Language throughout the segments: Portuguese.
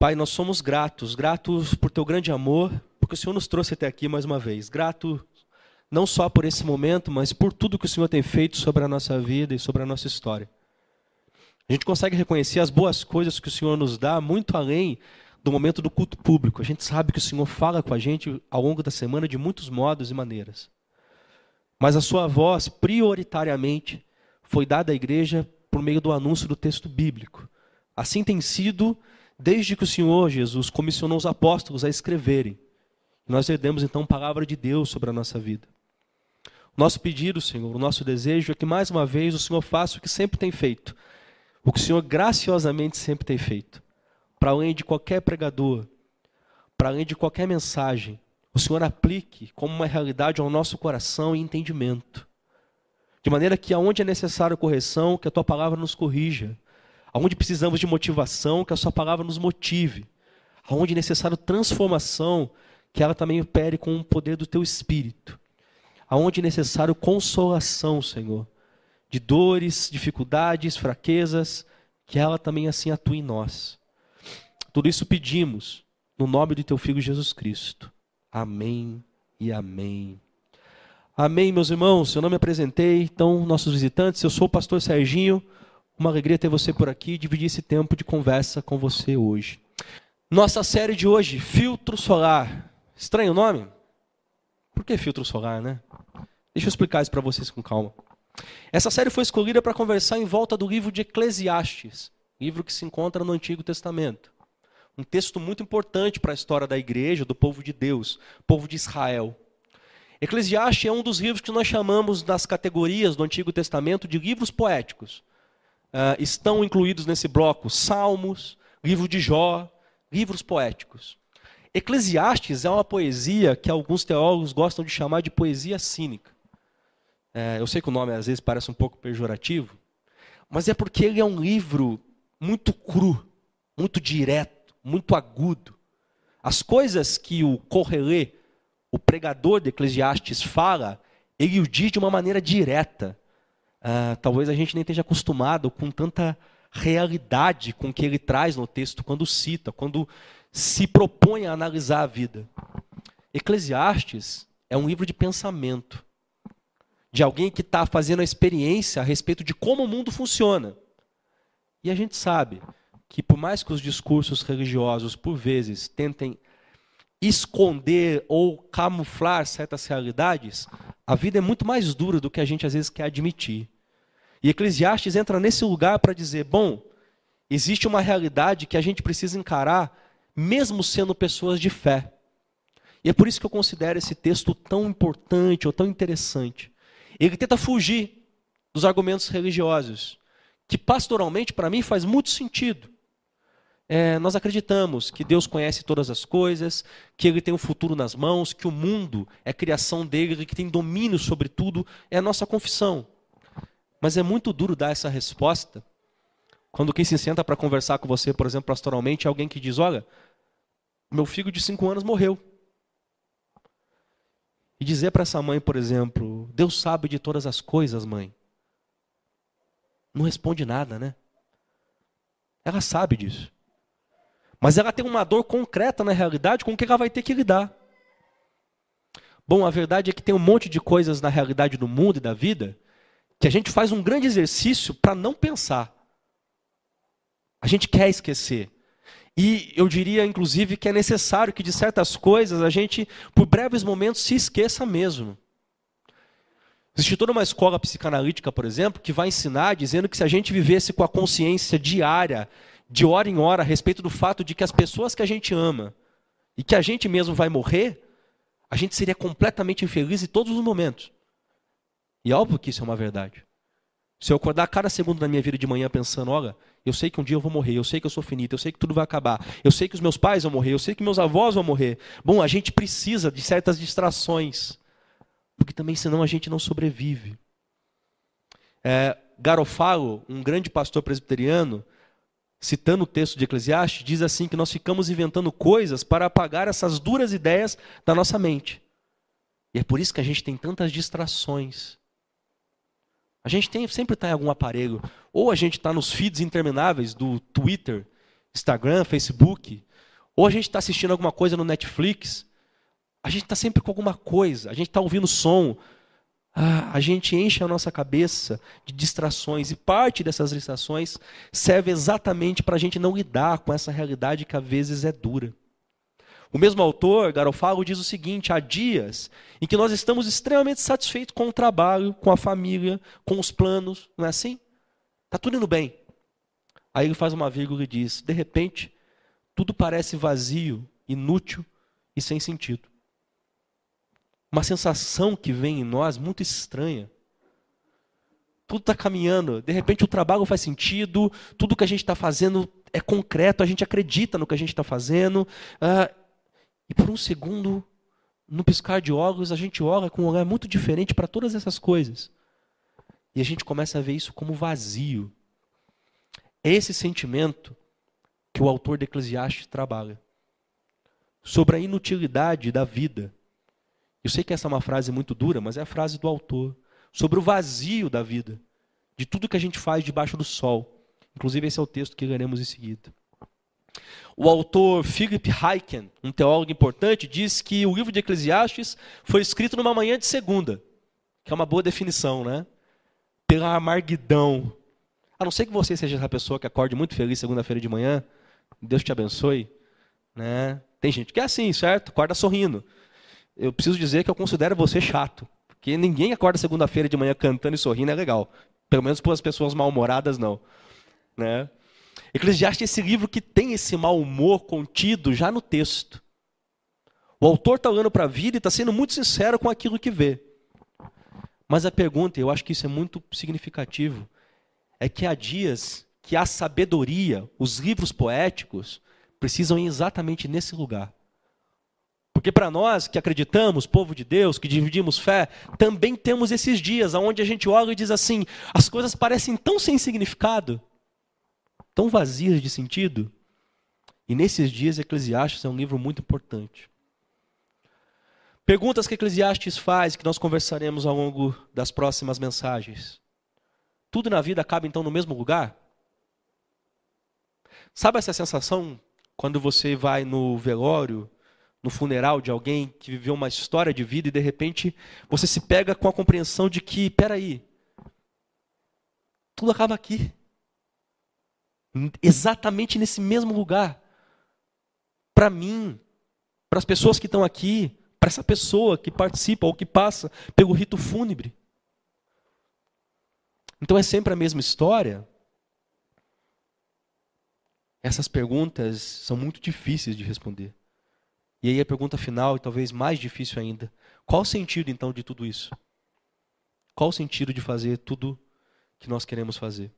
Pai, nós somos gratos, gratos por teu grande amor, porque o Senhor nos trouxe até aqui mais uma vez. Grato não só por esse momento, mas por tudo que o Senhor tem feito sobre a nossa vida e sobre a nossa história. A gente consegue reconhecer as boas coisas que o Senhor nos dá muito além do momento do culto público. A gente sabe que o Senhor fala com a gente ao longo da semana de muitos modos e maneiras. Mas a sua voz, prioritariamente, foi dada à igreja por meio do anúncio do texto bíblico. Assim tem sido desde que o Senhor Jesus comissionou os apóstolos a escreverem. Nós herdemos então palavra de Deus sobre a nossa vida. Nosso pedido, Senhor, o nosso desejo é que mais uma vez o Senhor faça o que sempre tem feito, o que o Senhor graciosamente sempre tem feito, para além de qualquer pregador, para além de qualquer mensagem, o Senhor aplique como uma realidade ao nosso coração e entendimento. De maneira que aonde é necessário correção, que a tua palavra nos corrija. Aonde precisamos de motivação, que a sua palavra nos motive. Aonde é necessário transformação, que ela também opere com o poder do teu espírito. Aonde é necessário consolação, Senhor, de dores, dificuldades, fraquezas, que ela também assim atue em nós. Tudo isso pedimos no nome do teu filho Jesus Cristo. Amém e amém. Amém, meus irmãos. Eu não me apresentei, então, nossos visitantes, eu sou o pastor Serginho. Uma alegria ter você por aqui e dividir esse tempo de conversa com você hoje. Nossa série de hoje, Filtro Solar. Estranho o nome? Por que filtro solar, né? Deixa eu explicar isso para vocês com calma. Essa série foi escolhida para conversar em volta do livro de Eclesiastes, livro que se encontra no Antigo Testamento. Um texto muito importante para a história da igreja, do povo de Deus, povo de Israel. Eclesiastes é um dos livros que nós chamamos das categorias do Antigo Testamento de livros poéticos. Uh, estão incluídos nesse bloco Salmos, livro de Jó, livros poéticos. Eclesiastes é uma poesia que alguns teólogos gostam de chamar de poesia cínica. É, eu sei que o nome às vezes parece um pouco pejorativo, mas é porque ele é um livro muito cru, muito direto, muito agudo. As coisas que o Correlê, o pregador de Eclesiastes, fala, ele o diz de uma maneira direta. Ah, talvez a gente nem esteja acostumado com tanta realidade com que ele traz no texto quando cita, quando se propõe a analisar a vida. Eclesiastes é um livro de pensamento, de alguém que está fazendo a experiência a respeito de como o mundo funciona. E a gente sabe que, por mais que os discursos religiosos, por vezes, tentem esconder ou camuflar certas realidades, a vida é muito mais dura do que a gente às vezes quer admitir. E Eclesiastes entra nesse lugar para dizer: bom, existe uma realidade que a gente precisa encarar, mesmo sendo pessoas de fé. E é por isso que eu considero esse texto tão importante ou tão interessante. Ele tenta fugir dos argumentos religiosos, que pastoralmente, para mim, faz muito sentido. É, nós acreditamos que Deus conhece todas as coisas, que Ele tem o futuro nas mãos, que o mundo é criação dele, que tem domínio sobre tudo, é a nossa confissão. Mas é muito duro dar essa resposta quando quem se senta para conversar com você, por exemplo, pastoralmente, é alguém que diz: Olha, meu filho de cinco anos morreu. E dizer para essa mãe, por exemplo, Deus sabe de todas as coisas, mãe. Não responde nada, né? Ela sabe disso. Mas ela tem uma dor concreta na realidade com que ela vai ter que lidar. Bom, a verdade é que tem um monte de coisas na realidade do mundo e da vida que a gente faz um grande exercício para não pensar. A gente quer esquecer. E eu diria, inclusive, que é necessário que de certas coisas a gente, por breves momentos, se esqueça mesmo. Existe toda uma escola psicanalítica, por exemplo, que vai ensinar dizendo que se a gente vivesse com a consciência diária, de hora em hora, a respeito do fato de que as pessoas que a gente ama e que a gente mesmo vai morrer, a gente seria completamente infeliz em todos os momentos. E óbvio que isso é uma verdade. Se eu acordar cada segundo da minha vida de manhã pensando, olha, eu sei que um dia eu vou morrer, eu sei que eu sou finito, eu sei que tudo vai acabar, eu sei que os meus pais vão morrer, eu sei que meus avós vão morrer. Bom, a gente precisa de certas distrações, porque também senão a gente não sobrevive. É, Garofalo, um grande pastor presbiteriano, citando o texto de Eclesiastes, diz assim que nós ficamos inventando coisas para apagar essas duras ideias da nossa mente. E é por isso que a gente tem tantas distrações. A gente tem, sempre está em algum aparelho. Ou a gente está nos feeds intermináveis do Twitter, Instagram, Facebook, Ou a gente está assistindo alguma coisa no Netflix, a gente está sempre com alguma coisa, a gente está ouvindo som, ah, a gente enche a nossa cabeça de distrações, e parte dessas distrações serve exatamente para a gente não lidar com essa realidade que às vezes é dura. O mesmo autor, Garofalo, diz o seguinte: há dias em que nós estamos extremamente satisfeitos com o trabalho, com a família, com os planos, não é assim? Está tudo indo bem. Aí ele faz uma vírgula e diz: de repente, tudo parece vazio, inútil e sem sentido. Uma sensação que vem em nós muito estranha. Tudo está caminhando, de repente o trabalho faz sentido, tudo que a gente está fazendo é concreto, a gente acredita no que a gente está fazendo. Uh, e por um segundo, no piscar de olhos, a gente olha com um olhar muito diferente para todas essas coisas. E a gente começa a ver isso como vazio. É esse sentimento que o autor de Eclesiastes trabalha. Sobre a inutilidade da vida. Eu sei que essa é uma frase muito dura, mas é a frase do autor. Sobre o vazio da vida. De tudo que a gente faz debaixo do sol. Inclusive, esse é o texto que leremos em seguida. O autor Philip Hyken, um teólogo importante, diz que o livro de Eclesiastes foi escrito numa manhã de segunda, que é uma boa definição, né? Pela amarguidão. A não ser que você seja essa pessoa que acorde muito feliz segunda-feira de manhã, Deus te abençoe, né? Tem gente que é assim, certo? Acorda sorrindo. Eu preciso dizer que eu considero você chato, porque ninguém acorda segunda-feira de manhã cantando e sorrindo é legal. Pelo menos para as pessoas mal-humoradas não, né? Eclesiastes é esse livro que tem esse mau humor contido já no texto. O autor está olhando para a vida e está sendo muito sincero com aquilo que vê. Mas a pergunta, eu acho que isso é muito significativo, é que há dias que a sabedoria, os livros poéticos, precisam ir exatamente nesse lugar. Porque para nós que acreditamos, povo de Deus, que dividimos fé, também temos esses dias onde a gente olha e diz assim: as coisas parecem tão sem significado tão vazias de sentido. E nesses dias, Eclesiastes é um livro muito importante. Perguntas que Eclesiastes faz, que nós conversaremos ao longo das próximas mensagens. Tudo na vida acaba então no mesmo lugar? Sabe essa sensação quando você vai no velório, no funeral de alguém que viveu uma história de vida e de repente você se pega com a compreensão de que, peraí, tudo acaba aqui exatamente nesse mesmo lugar. Para mim, para as pessoas que estão aqui, para essa pessoa que participa ou que passa pelo rito fúnebre. Então é sempre a mesma história? Essas perguntas são muito difíceis de responder. E aí a pergunta final, e talvez mais difícil ainda: qual o sentido então de tudo isso? Qual o sentido de fazer tudo que nós queremos fazer?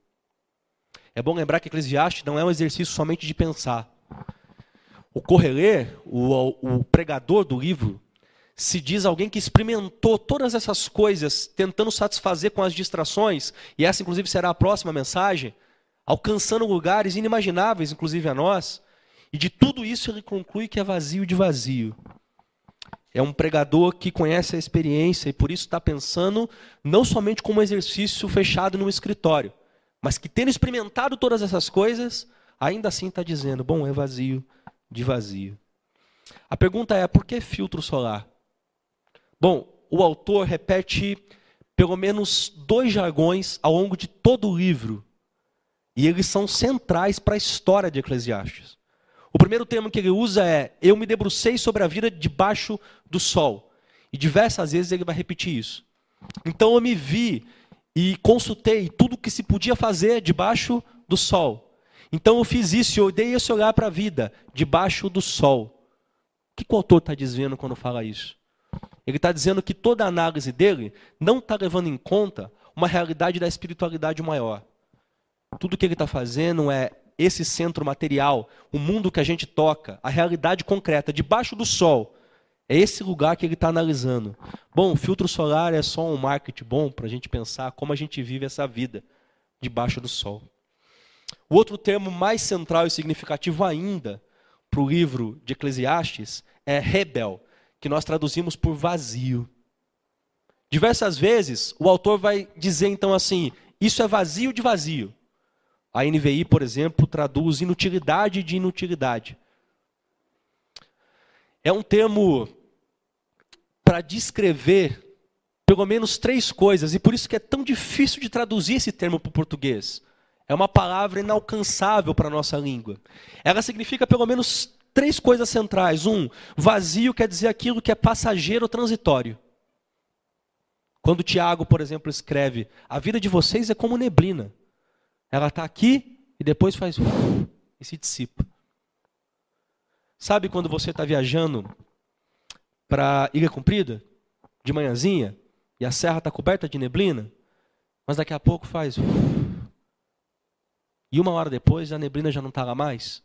É bom lembrar que Eclesiastes não é um exercício somente de pensar. O Correler, o, o pregador do livro, se diz alguém que experimentou todas essas coisas, tentando satisfazer com as distrações, e essa inclusive será a próxima mensagem, alcançando lugares inimagináveis, inclusive a nós, e de tudo isso ele conclui que é vazio de vazio. É um pregador que conhece a experiência e por isso está pensando não somente como um exercício fechado num escritório, mas que tendo experimentado todas essas coisas, ainda assim está dizendo: bom, é vazio de vazio. A pergunta é: por que filtro solar? Bom, o autor repete pelo menos dois jargões ao longo de todo o livro, e eles são centrais para a história de Eclesiastes. O primeiro termo que ele usa é: Eu me debrucei sobre a vida debaixo do sol. E diversas vezes ele vai repetir isso. Então eu me vi e consultei tudo que se podia fazer debaixo do sol. Então eu fiz isso eu dei esse olhar para a vida, debaixo do sol. O que o autor está dizendo quando fala isso? Ele está dizendo que toda a análise dele não está levando em conta uma realidade da espiritualidade maior. Tudo que ele está fazendo é esse centro material, o mundo que a gente toca, a realidade concreta, debaixo do sol, é esse lugar que ele está analisando. Bom, o filtro solar é só um marketing bom para a gente pensar como a gente vive essa vida debaixo do sol. O outro termo mais central e significativo ainda para o livro de Eclesiastes é rebel, que nós traduzimos por vazio. Diversas vezes o autor vai dizer então assim: isso é vazio de vazio. A NVI, por exemplo, traduz inutilidade de inutilidade. é um termo para descrever pelo menos três coisas, e por isso que é tão difícil de traduzir esse termo para o português. É uma palavra inalcançável para a nossa língua. Ela significa pelo menos três coisas centrais. Um, vazio quer dizer aquilo que é passageiro ou transitório. Quando Tiago, por exemplo, escreve: A vida de vocês é como neblina. Ela está aqui e depois faz e se dissipa. Sabe quando você está viajando para Ilha Comprida, de manhãzinha, e a serra está coberta de neblina, mas daqui a pouco faz. E uma hora depois a neblina já não está lá mais?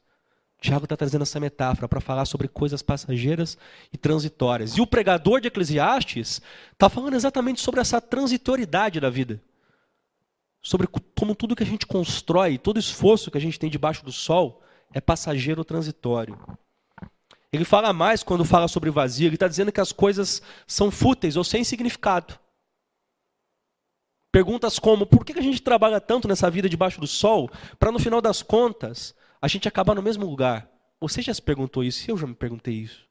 Tiago está trazendo essa metáfora para falar sobre coisas passageiras e transitórias. E o pregador de Eclesiastes está falando exatamente sobre essa transitoriedade da vida. Sobre como tudo que a gente constrói, todo esforço que a gente tem debaixo do sol é passageiro transitório. Ele fala mais quando fala sobre vazio, ele está dizendo que as coisas são fúteis ou sem significado. Perguntas como: por que a gente trabalha tanto nessa vida debaixo do sol, para no final das contas a gente acabar no mesmo lugar? Você já se perguntou isso? Eu já me perguntei isso.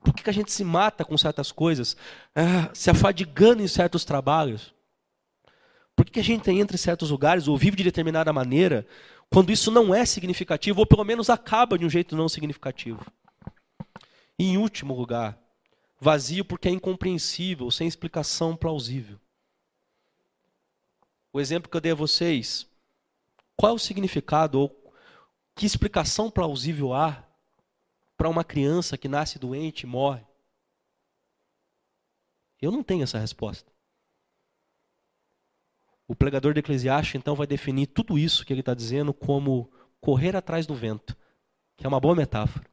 Por que a gente se mata com certas coisas, ah, se afadigando em certos trabalhos? Por que a gente entra em certos lugares ou vive de determinada maneira, quando isso não é significativo, ou pelo menos acaba de um jeito não significativo? E em último lugar, vazio porque é incompreensível, sem explicação plausível. O exemplo que eu dei a vocês, qual é o significado ou que explicação plausível há para uma criança que nasce doente e morre? Eu não tenho essa resposta. O pregador de Eclesiastes então vai definir tudo isso que ele está dizendo como correr atrás do vento, que é uma boa metáfora.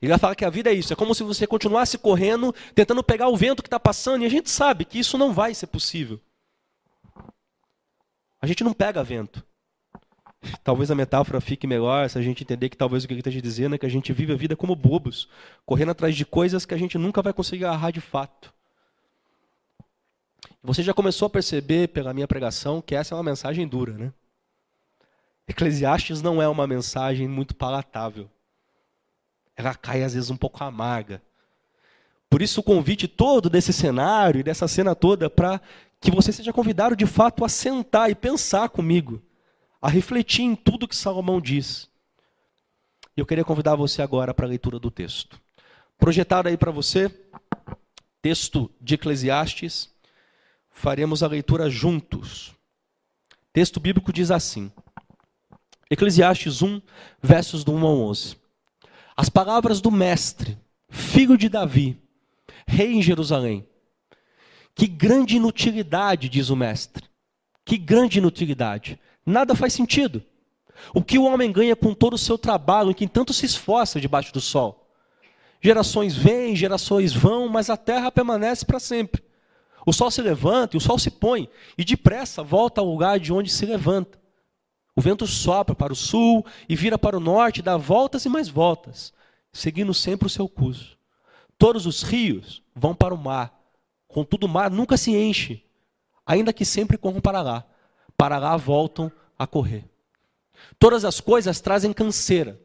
Ele vai falar que a vida é isso, é como se você continuasse correndo, tentando pegar o vento que está passando, e a gente sabe que isso não vai ser possível. A gente não pega vento. Talvez a metáfora fique melhor se a gente entender que talvez o que ele esteja dizendo é que a gente vive a vida como bobos, correndo atrás de coisas que a gente nunca vai conseguir agarrar de fato. Você já começou a perceber pela minha pregação que essa é uma mensagem dura, né? Eclesiastes não é uma mensagem muito palatável. Ela cai às vezes um pouco amarga. Por isso o convite todo desse cenário e dessa cena toda para que você seja convidado de fato a sentar e pensar comigo, a refletir em tudo que Salomão diz. Eu queria convidar você agora para a leitura do texto. Projetado aí para você, texto de Eclesiastes, faremos a leitura juntos. Texto bíblico diz assim: Eclesiastes 1, versos do 1 ao 11. As palavras do mestre, filho de Davi, rei em Jerusalém, que grande inutilidade, diz o mestre. Que grande inutilidade. Nada faz sentido. O que o homem ganha com todo o seu trabalho, em que tanto se esforça debaixo do sol? Gerações vêm, gerações vão, mas a terra permanece para sempre. O sol se levanta e o sol se põe, e depressa volta ao lugar de onde se levanta. O vento sopra para o sul e vira para o norte, dá voltas e mais voltas, seguindo sempre o seu curso. Todos os rios vão para o mar, Contudo, o mar nunca se enche, ainda que sempre corram para lá. Para lá voltam a correr. Todas as coisas trazem canseira.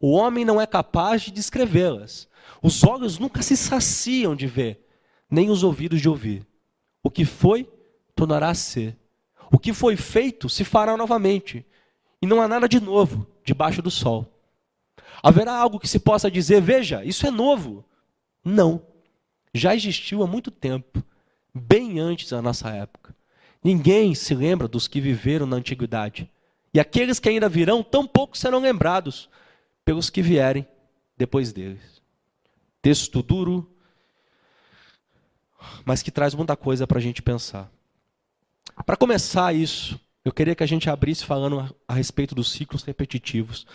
O homem não é capaz de descrevê-las. Os olhos nunca se saciam de ver, nem os ouvidos de ouvir. O que foi, tornará a ser. O que foi feito, se fará novamente. E não há nada de novo debaixo do sol. Haverá algo que se possa dizer, veja, isso é novo? Não já existiu há muito tempo, bem antes da nossa época. Ninguém se lembra dos que viveram na antiguidade. E aqueles que ainda virão, tampouco serão lembrados pelos que vierem depois deles. Texto duro, mas que traz muita coisa para a gente pensar. Para começar isso, eu queria que a gente abrisse falando a respeito dos ciclos repetitivos.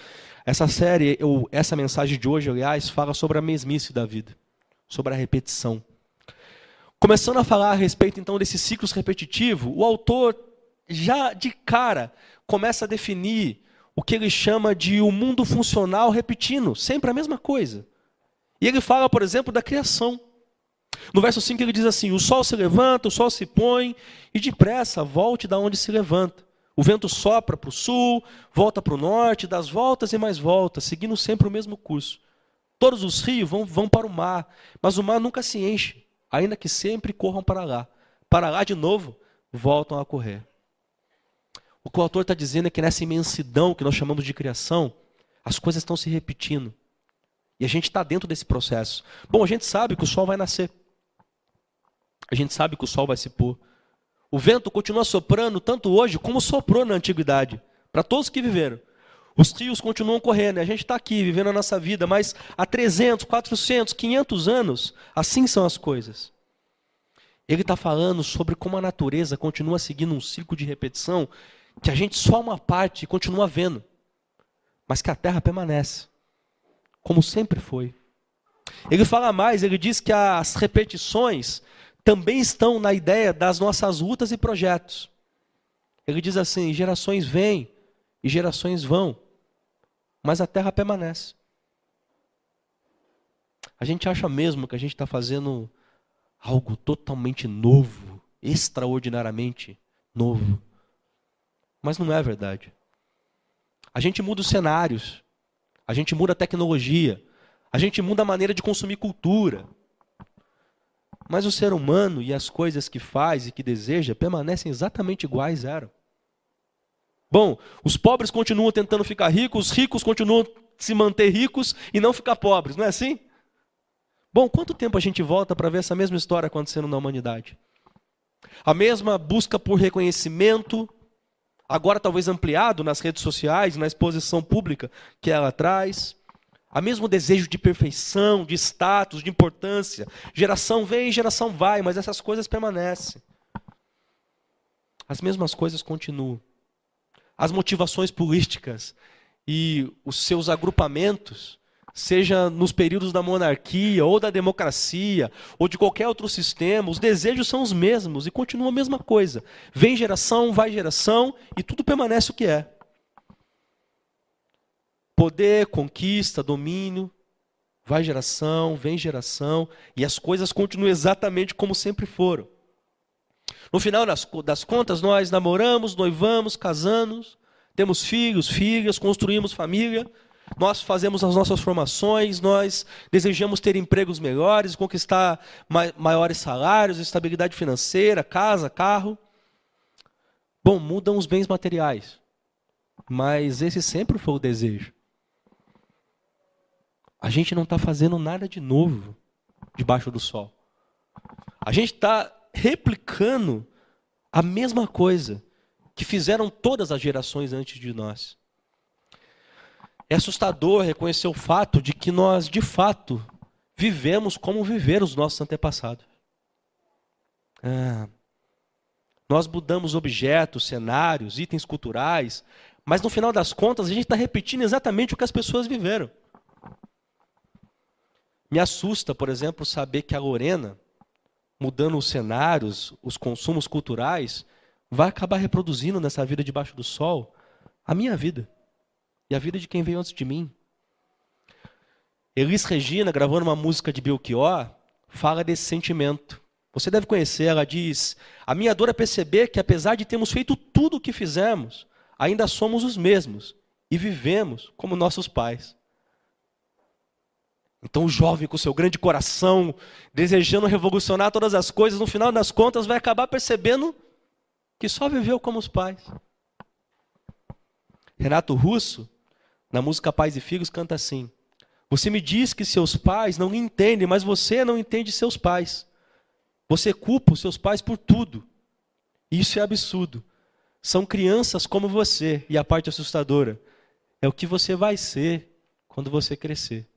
Essa série, ou essa mensagem de hoje, aliás, fala sobre a mesmice da vida sobre a repetição. Começando a falar a respeito então desses ciclos repetitivos, o autor já de cara começa a definir o que ele chama de o um mundo funcional repetindo, sempre a mesma coisa. E ele fala, por exemplo, da criação. No verso 5 ele diz assim: O sol se levanta, o sol se põe, e depressa volte da onde se levanta. O vento sopra para o sul, volta para o norte, das voltas e mais voltas, seguindo sempre o mesmo curso. Todos os rios vão, vão para o mar, mas o mar nunca se enche, ainda que sempre corram para lá. Para lá de novo, voltam a correr. O que o autor está dizendo é que nessa imensidão que nós chamamos de criação, as coisas estão se repetindo. E a gente está dentro desse processo. Bom, a gente sabe que o sol vai nascer. A gente sabe que o sol vai se pôr. O vento continua soprando tanto hoje como soprou na antiguidade, para todos que viveram. Os rios continuam correndo, a gente está aqui vivendo a nossa vida, mas há 300, 400, 500 anos, assim são as coisas. Ele está falando sobre como a natureza continua seguindo um ciclo de repetição que a gente só uma parte continua vendo, mas que a terra permanece, como sempre foi. Ele fala mais, ele diz que as repetições também estão na ideia das nossas lutas e projetos. Ele diz assim: gerações vêm e gerações vão, mas a terra permanece. A gente acha mesmo que a gente está fazendo algo totalmente novo, extraordinariamente novo. Mas não é verdade. A gente muda os cenários, a gente muda a tecnologia, a gente muda a maneira de consumir cultura, mas o ser humano e as coisas que faz e que deseja permanecem exatamente iguais eram. Bom, os pobres continuam tentando ficar ricos, os ricos continuam se manter ricos e não ficar pobres, não é assim? Bom, quanto tempo a gente volta para ver essa mesma história acontecendo na humanidade? A mesma busca por reconhecimento, agora talvez ampliado nas redes sociais, na exposição pública que ela traz. Há mesmo desejo de perfeição, de status, de importância. Geração vem, geração vai, mas essas coisas permanecem. As mesmas coisas continuam. As motivações políticas e os seus agrupamentos, seja nos períodos da monarquia ou da democracia ou de qualquer outro sistema, os desejos são os mesmos e continua a mesma coisa. Vem geração, vai geração e tudo permanece o que é. Poder, conquista, domínio, vai geração, vem geração, e as coisas continuam exatamente como sempre foram. No final das, contas, nós namoramos, noivamos, casamos, temos filhos, filhas, construímos família, nós fazemos as nossas formações, nós desejamos ter empregos melhores, conquistar maiores salários, estabilidade financeira, casa, carro. Bom, mudam os bens materiais, mas esse sempre foi o desejo. A gente não está fazendo nada de novo debaixo do sol. A gente está replicando a mesma coisa que fizeram todas as gerações antes de nós. É assustador reconhecer o fato de que nós, de fato, vivemos como viveram os nossos antepassados. Ah, nós mudamos objetos, cenários, itens culturais, mas no final das contas a gente está repetindo exatamente o que as pessoas viveram. Me assusta, por exemplo, saber que a Lorena, mudando os cenários, os consumos culturais, vai acabar reproduzindo nessa vida debaixo do sol a minha vida e a vida de quem veio antes de mim. Elis Regina, gravando uma música de Belchior, fala desse sentimento. Você deve conhecer, ela diz: A minha dor é perceber que, apesar de termos feito tudo o que fizemos, ainda somos os mesmos e vivemos como nossos pais. Então, o jovem, com seu grande coração, desejando revolucionar todas as coisas, no final das contas, vai acabar percebendo que só viveu como os pais. Renato Russo, na música Pais e Filhos, canta assim: Você me diz que seus pais não entendem, mas você não entende seus pais. Você culpa os seus pais por tudo. Isso é absurdo. São crianças como você, e a parte assustadora é o que você vai ser quando você crescer.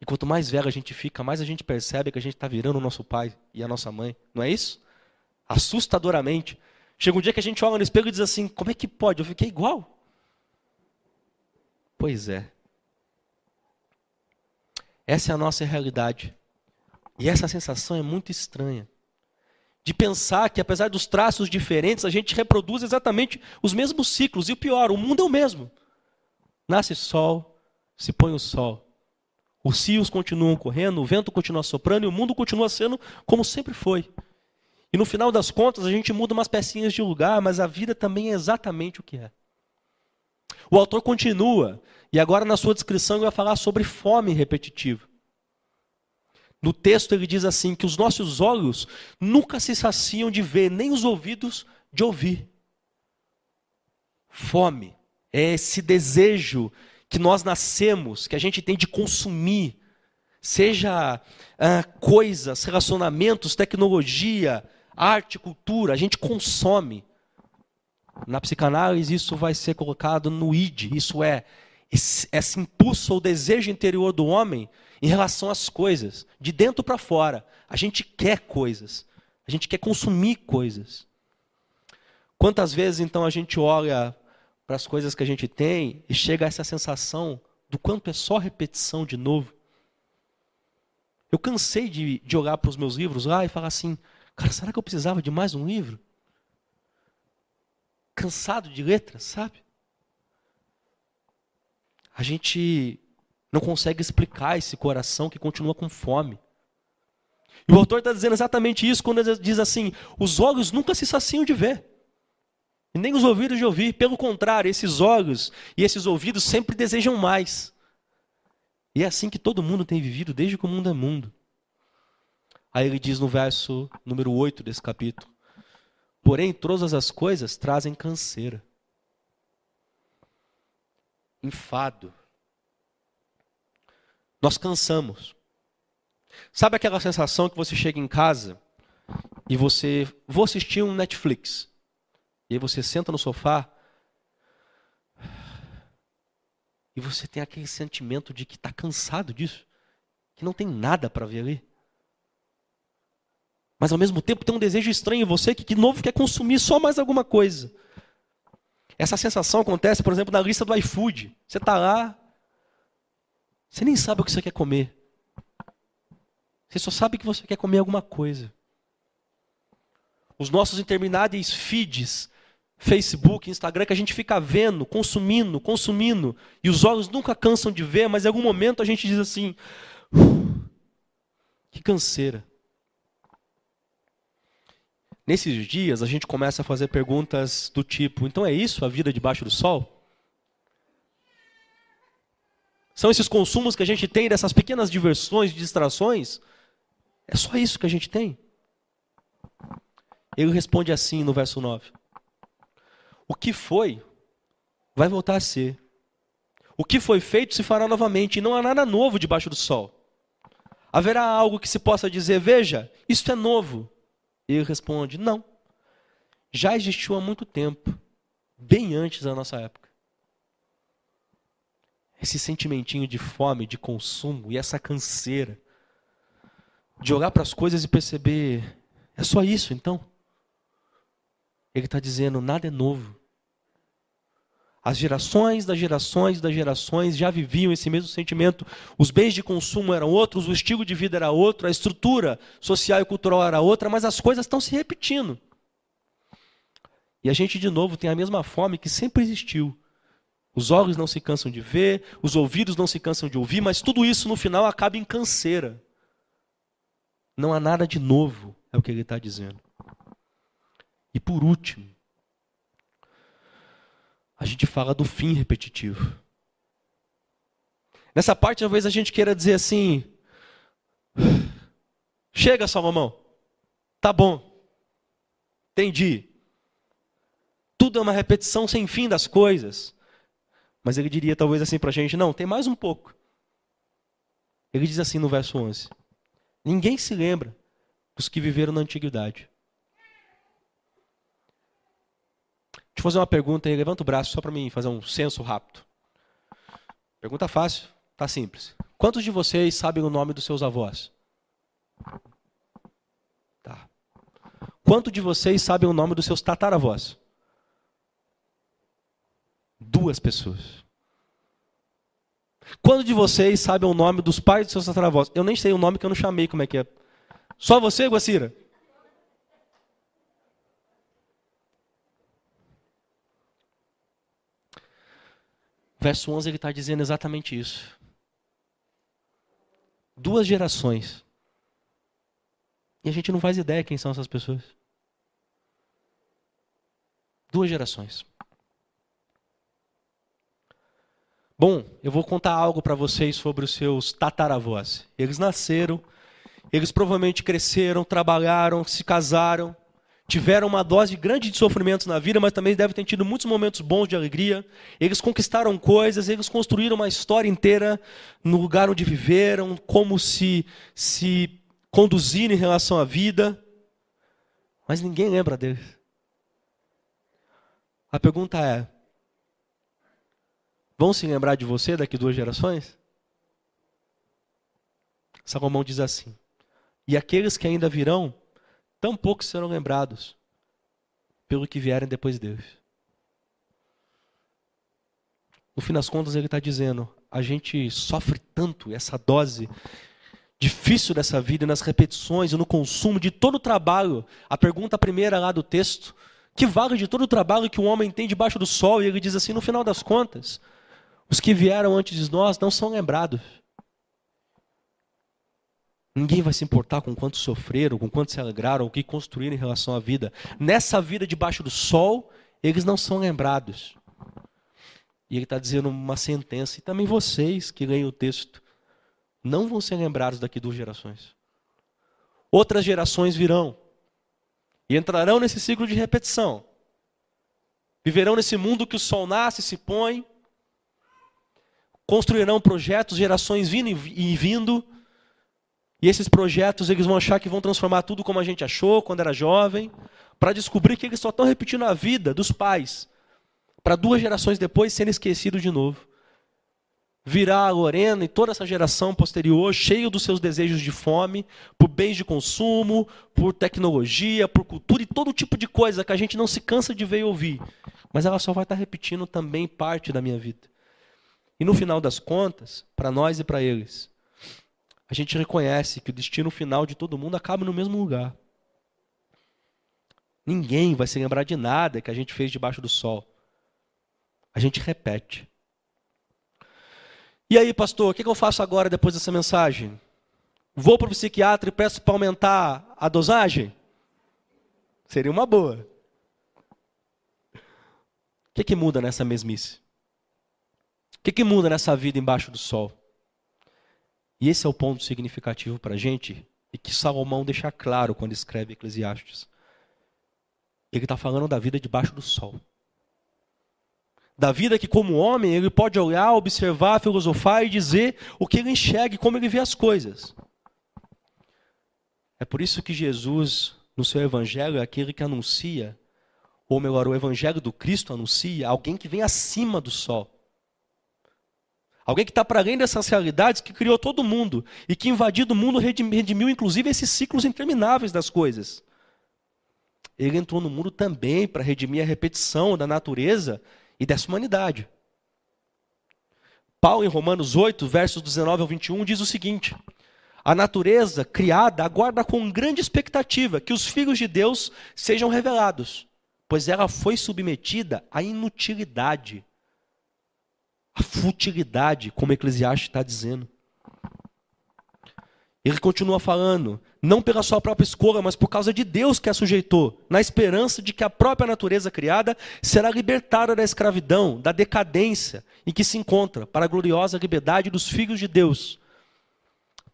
E quanto mais velho a gente fica, mais a gente percebe que a gente está virando o nosso pai e a nossa mãe. Não é isso? Assustadoramente. Chega um dia que a gente olha no espelho e diz assim: como é que pode? Eu fiquei igual. Pois é. Essa é a nossa realidade. E essa sensação é muito estranha. De pensar que, apesar dos traços diferentes, a gente reproduz exatamente os mesmos ciclos. E o pior, o mundo é o mesmo. Nasce sol, se põe o sol. Os rios continuam correndo, o vento continua soprando e o mundo continua sendo como sempre foi. E no final das contas, a gente muda umas pecinhas de lugar, mas a vida também é exatamente o que é. O autor continua, e agora na sua descrição ele vai falar sobre fome repetitiva. No texto ele diz assim: que os nossos olhos nunca se saciam de ver, nem os ouvidos de ouvir. Fome é esse desejo que nós nascemos, que a gente tem de consumir, seja ah, coisas, relacionamentos, tecnologia, arte, cultura, a gente consome. Na psicanálise, isso vai ser colocado no id, isso é, esse, esse impulso ou desejo interior do homem em relação às coisas, de dentro para fora. A gente quer coisas, a gente quer consumir coisas. Quantas vezes então a gente olha para as coisas que a gente tem e chega a essa sensação do quanto é só repetição de novo? Eu cansei de, de olhar para os meus livros lá e falar assim: cara, será que eu precisava de mais um livro? Cansado de letras, sabe? A gente não consegue explicar esse coração que continua com fome. E o autor está dizendo exatamente isso quando ele diz assim: os olhos nunca se saciam de ver, e nem os ouvidos de ouvir. Pelo contrário, esses olhos e esses ouvidos sempre desejam mais. E é assim que todo mundo tem vivido desde que o mundo é mundo. Aí ele diz no verso número 8 desse capítulo: Porém, todas as coisas trazem canseira, enfado. Nós cansamos. Sabe aquela sensação que você chega em casa e você vou assistir um Netflix. E aí você senta no sofá E você tem aquele sentimento de que está cansado disso, que não tem nada para ver ali. Mas ao mesmo tempo tem um desejo estranho em você que de novo quer consumir só mais alguma coisa. Essa sensação acontece, por exemplo, na lista do iFood. Você está lá, você nem sabe o que você quer comer. Você só sabe que você quer comer alguma coisa. Os nossos intermináveis feeds Facebook, Instagram, que a gente fica vendo, consumindo, consumindo, e os olhos nunca cansam de ver, mas em algum momento a gente diz assim: que canseira. Nesses dias a gente começa a fazer perguntas do tipo: então é isso a vida debaixo do sol? São esses consumos que a gente tem dessas pequenas diversões, distrações? É só isso que a gente tem? Ele responde assim no verso 9. O que foi, vai voltar a ser. O que foi feito se fará novamente, e não há nada novo debaixo do sol. Haverá algo que se possa dizer, veja, isto é novo. E ele responde, não. Já existiu há muito tempo, bem antes da nossa época. Esse sentimentinho de fome, de consumo e essa canseira de olhar para as coisas e perceber, é só isso então? Ele está dizendo, nada é novo. As gerações das gerações das gerações já viviam esse mesmo sentimento. Os bens de consumo eram outros, o estilo de vida era outro, a estrutura social e cultural era outra, mas as coisas estão se repetindo. E a gente, de novo, tem a mesma fome que sempre existiu. Os olhos não se cansam de ver, os ouvidos não se cansam de ouvir, mas tudo isso no final acaba em canseira. Não há nada de novo, é o que ele está dizendo. E por último, a gente fala do fim repetitivo. Nessa parte, talvez a gente queira dizer assim: chega, Salomão, tá bom, entendi. Tudo é uma repetição sem fim das coisas. Mas ele diria talvez assim para a gente: não, tem mais um pouco. Ele diz assim no verso 11: Ninguém se lembra dos que viveram na antiguidade. Deixa eu fazer uma pergunta aí, levanta o braço só para mim fazer um censo rápido. Pergunta fácil, tá simples. Quantos de vocês sabem o nome dos seus avós? Tá. Quantos de vocês sabem o nome dos seus tataravós? Duas pessoas. Quantos de vocês sabem o nome dos pais dos seus tataravós? Eu nem sei o nome que eu não chamei, como é que é. Só você, Guacira? Verso 11 ele está dizendo exatamente isso. Duas gerações. E a gente não faz ideia quem são essas pessoas. Duas gerações. Bom, eu vou contar algo para vocês sobre os seus tataravós. Eles nasceram, eles provavelmente cresceram, trabalharam, se casaram, tiveram uma dose grande de sofrimentos na vida, mas também devem ter tido muitos momentos bons de alegria. Eles conquistaram coisas, eles construíram uma história inteira no lugar onde viveram, como se se conduzir em relação à vida. Mas ninguém lembra deles. A pergunta é: vão se lembrar de você daqui duas gerações? Salomão diz assim: E aqueles que ainda virão, tampouco serão lembrados pelo que vierem depois deles. No fim das contas, ele está dizendo: a gente sofre tanto essa dose difícil dessa vida, nas repetições e no consumo de todo o trabalho. A pergunta primeira lá do texto que vale de todo o trabalho que o homem tem debaixo do sol? E ele diz assim: no final das contas, os que vieram antes de nós não são lembrados. Ninguém vai se importar com quanto sofreram, com quanto se alegraram, o que construíram em relação à vida. Nessa vida debaixo do sol, eles não são lembrados. E ele está dizendo uma sentença, e também vocês que leem o texto, não vão ser lembrados daqui duas gerações. Outras gerações virão, e entrarão nesse ciclo de repetição. Viverão nesse mundo que o sol nasce e se põe. Construirão projetos, gerações vindo e vindo. E esses projetos eles vão achar que vão transformar tudo como a gente achou quando era jovem, para descobrir que eles só estão repetindo a vida dos pais, para duas gerações depois serem esquecidos de novo virá a Lorena e toda essa geração posterior cheio dos seus desejos de fome, por bens de consumo, por tecnologia, por cultura e todo tipo de coisa que a gente não se cansa de ver e ouvir. Mas ela só vai estar repetindo também parte da minha vida. E no final das contas, para nós e para eles, a gente reconhece que o destino final de todo mundo acaba no mesmo lugar. Ninguém vai se lembrar de nada que a gente fez debaixo do sol. A gente repete. E aí, pastor, o que eu faço agora depois dessa mensagem? Vou para o psiquiatra e peço para aumentar a dosagem? Seria uma boa. O que, que muda nessa mesmice? O que, que muda nessa vida embaixo do sol? E esse é o ponto significativo para a gente e que Salomão deixa claro quando escreve Eclesiastes. Ele está falando da vida debaixo do sol da vida que, como homem, ele pode olhar, observar, filosofar e dizer o que ele enxerga e como ele vê as coisas. É por isso que Jesus, no seu evangelho, é aquele que anuncia, ou melhor, o evangelho do Cristo anuncia alguém que vem acima do sol. Alguém que está para além dessas realidades, que criou todo mundo e que invadido o mundo redimiu, inclusive, esses ciclos intermináveis das coisas. Ele entrou no mundo também para redimir a repetição da natureza e dessa humanidade. Paulo, em Romanos 8, versos 19 ao 21, diz o seguinte: A natureza criada aguarda com grande expectativa que os filhos de Deus sejam revelados, pois ela foi submetida à inutilidade, à futilidade, como Eclesiastes está dizendo. Ele continua falando, não pela sua própria escolha, mas por causa de Deus que a sujeitou, na esperança de que a própria natureza criada será libertada da escravidão, da decadência em que se encontra, para a gloriosa liberdade dos filhos de Deus.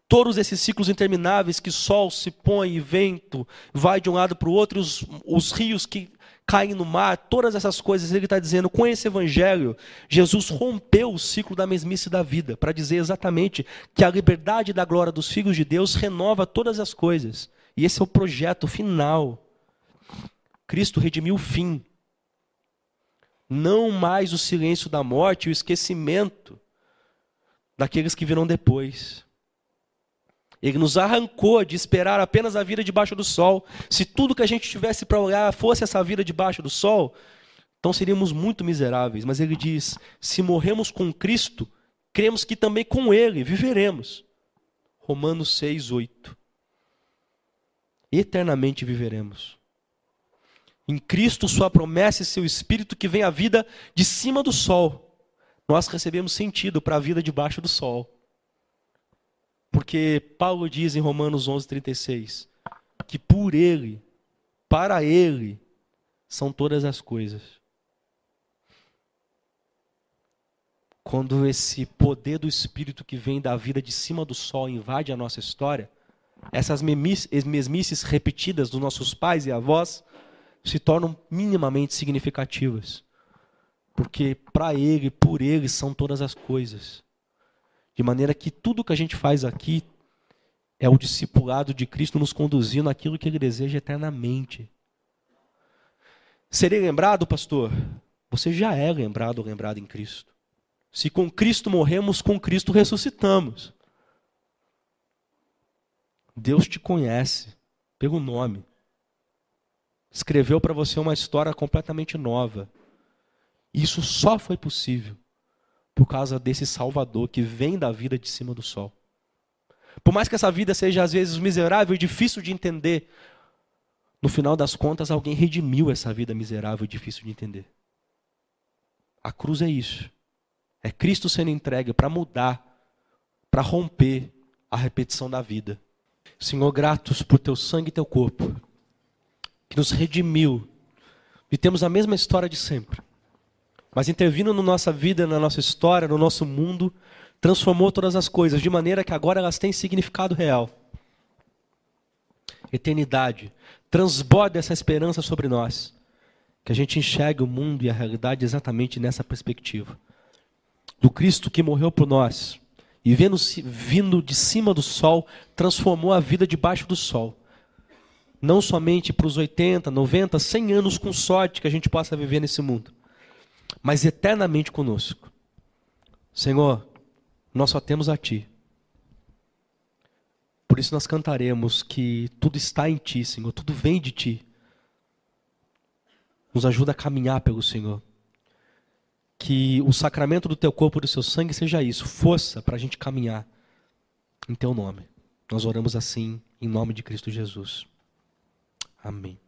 Todos esses ciclos intermináveis que sol se põe e vento vai de um lado para o outro, os, os rios que caem no mar, todas essas coisas, ele está dizendo, com esse evangelho, Jesus rompeu o ciclo da mesmice da vida, para dizer exatamente que a liberdade da glória dos filhos de Deus renova todas as coisas. E esse é o projeto final. Cristo redimiu o fim. Não mais o silêncio da morte e o esquecimento daqueles que virão depois. Ele nos arrancou de esperar apenas a vida debaixo do sol. Se tudo que a gente tivesse para olhar fosse essa vida debaixo do sol, então seríamos muito miseráveis. Mas ele diz: se morremos com Cristo, cremos que também com Ele viveremos. Romanos 6, 8. Eternamente viveremos. Em Cristo, Sua promessa e Seu Espírito que vem a vida de cima do sol. Nós recebemos sentido para a vida debaixo do sol. Porque Paulo diz em Romanos 11:36 que por ele, para ele são todas as coisas. quando esse poder do Espírito que vem da vida de cima do sol invade a nossa história, essas mesmices repetidas dos nossos pais e avós se tornam minimamente significativas. Porque para Ele, por Ele, são todas as coisas. De maneira que tudo que a gente faz aqui é o discipulado de Cristo nos conduzindo àquilo que Ele deseja eternamente. Serei lembrado, pastor? Você já é lembrado ou lembrado em Cristo. Se com Cristo morremos, com Cristo ressuscitamos. Deus te conhece pelo nome. Escreveu para você uma história completamente nova. Isso só foi possível por causa desse Salvador que vem da vida de cima do sol. Por mais que essa vida seja às vezes miserável e difícil de entender, no final das contas alguém redimiu essa vida miserável e difícil de entender. A cruz é isso. É Cristo sendo entregue para mudar, para romper a repetição da vida. Senhor, gratos por teu sangue e teu corpo, que nos redimiu. E temos a mesma história de sempre. Mas intervindo na nossa vida, na nossa história, no nosso mundo, transformou todas as coisas, de maneira que agora elas têm significado real. Eternidade. Transborda essa esperança sobre nós. Que a gente enxergue o mundo e a realidade exatamente nessa perspectiva do Cristo que morreu por nós e vendo, vindo de cima do sol, transformou a vida debaixo do sol. Não somente para os 80, 90, 100 anos com sorte que a gente possa viver nesse mundo, mas eternamente conosco. Senhor, nós só temos a Ti. Por isso nós cantaremos que tudo está em Ti, Senhor, tudo vem de Ti. Nos ajuda a caminhar pelo Senhor que o sacramento do teu corpo e do seu sangue seja isso, força para a gente caminhar em teu nome. Nós oramos assim, em nome de Cristo Jesus. Amém.